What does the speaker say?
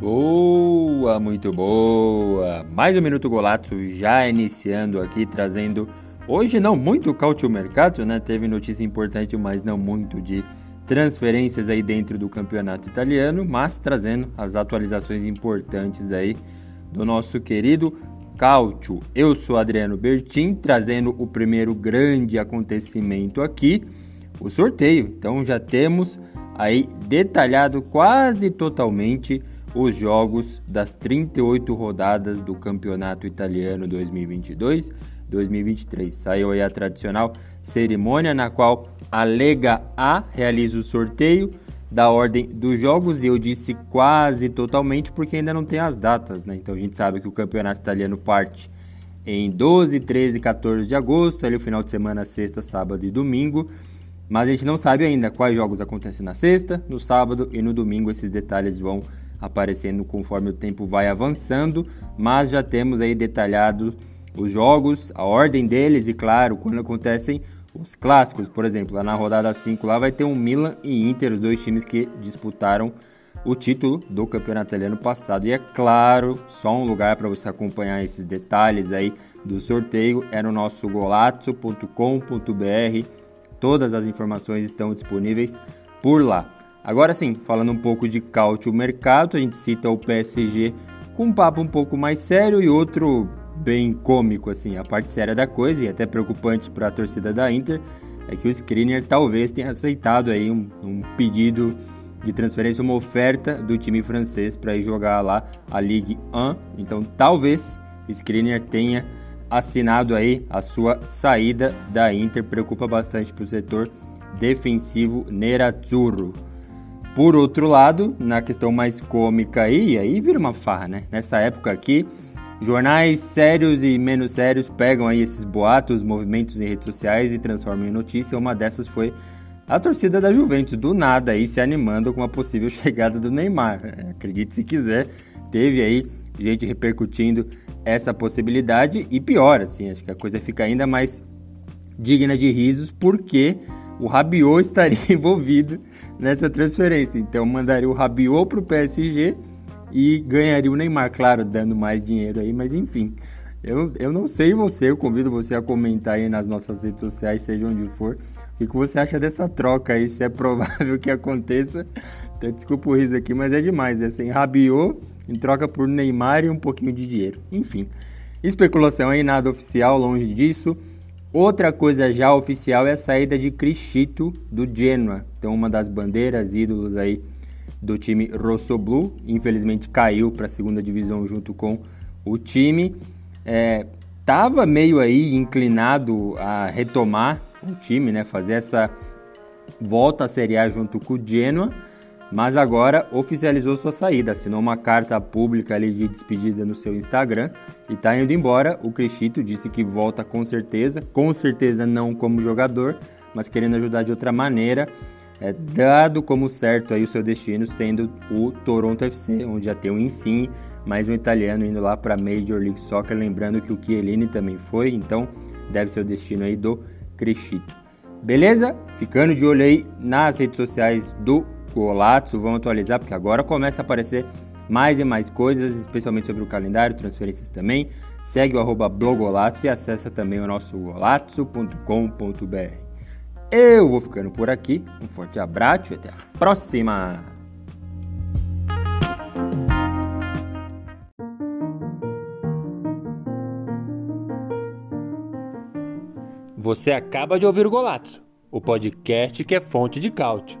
Boa, muito boa! Mais um Minuto Golazzo já iniciando aqui, trazendo hoje não muito cálcio mercado, né? Teve notícia importante, mas não muito de transferências aí dentro do campeonato italiano, mas trazendo as atualizações importantes aí do nosso querido Cálcio. Eu sou Adriano Bertin, trazendo o primeiro grande acontecimento aqui, o sorteio. Então já temos aí detalhado quase totalmente os jogos das 38 rodadas do Campeonato Italiano 2022-2023. Saiu aí a tradicional cerimônia na qual a Lega A realiza o sorteio da ordem dos jogos, e eu disse quase totalmente porque ainda não tem as datas, né? Então a gente sabe que o campeonato italiano parte em 12, 13 e 14 de agosto, ali o final de semana, sexta, sábado e domingo. Mas a gente não sabe ainda quais jogos acontecem na sexta, no sábado e no domingo. Esses detalhes vão aparecendo conforme o tempo vai avançando, mas já temos aí detalhado os jogos, a ordem deles e claro, quando acontecem os clássicos, por exemplo, lá na rodada 5 lá vai ter um Milan e Inter, os dois times que disputaram o título do campeonato italiano passado. E é claro, só um lugar para você acompanhar esses detalhes aí do sorteio é no nosso golazzo.com.br. Todas as informações estão disponíveis por lá. Agora sim, falando um pouco de cálcio mercado, a gente cita o PSG com um papo um pouco mais sério e outro bem cômico, assim, a parte séria da coisa e até preocupante para a torcida da Inter é que o Skriniar talvez tenha aceitado aí um, um pedido de transferência, uma oferta do time francês para ir jogar lá a Ligue 1. Então, talvez Skriniar tenha assinado aí a sua saída da Inter, preocupa bastante para o setor defensivo nerazzurro. Por outro lado, na questão mais cômica aí, aí vira uma farra, né? Nessa época aqui, Jornais sérios e menos sérios pegam aí esses boatos, movimentos em redes sociais e transformam em notícia. Uma dessas foi a torcida da Juventus, do nada aí se animando com a possível chegada do Neymar. Acredite se quiser, teve aí gente repercutindo essa possibilidade e pior, assim, acho que a coisa fica ainda mais digna de risos porque o Rabiot estaria envolvido nessa transferência. Então mandaria o Rabiot para o PSG e ganharia o Neymar, claro, dando mais dinheiro aí, mas enfim. Eu, eu não sei você, eu convido você a comentar aí nas nossas redes sociais, seja onde for, o que, que você acha dessa troca aí, se é provável que aconteça. Então, desculpa o riso aqui, mas é demais, é assim, Rabiot em troca por Neymar e um pouquinho de dinheiro. Enfim, especulação aí, nada oficial, longe disso. Outra coisa já oficial é a saída de Cristito do Genoa, então uma das bandeiras, ídolos aí do time Rossoblu. Infelizmente caiu para a segunda divisão junto com o time. É, meio aí inclinado a retomar o time, né? Fazer essa volta à Série A junto com o Genoa, mas agora oficializou sua saída, assinou uma carta pública ali de despedida no seu Instagram e está indo embora. O Cristito disse que volta com certeza, com certeza não como jogador, mas querendo ajudar de outra maneira é, dado como certo aí o seu destino sendo o Toronto FC, onde já tem o Insigne, mais um italiano indo lá para Major League Soccer, lembrando que o Chiellini também foi, então deve ser o destino aí do Crescito. Beleza? Ficando de olho aí nas redes sociais do Golazzo, vamos atualizar porque agora começa a aparecer mais e mais coisas, especialmente sobre o calendário, transferências também. Segue o arroba blogolazzo e acessa também o nosso golazzo.com.br. Eu vou ficando por aqui. Um forte abraço e até a próxima! Você acaba de ouvir o Golato, o podcast que é fonte de cálcio,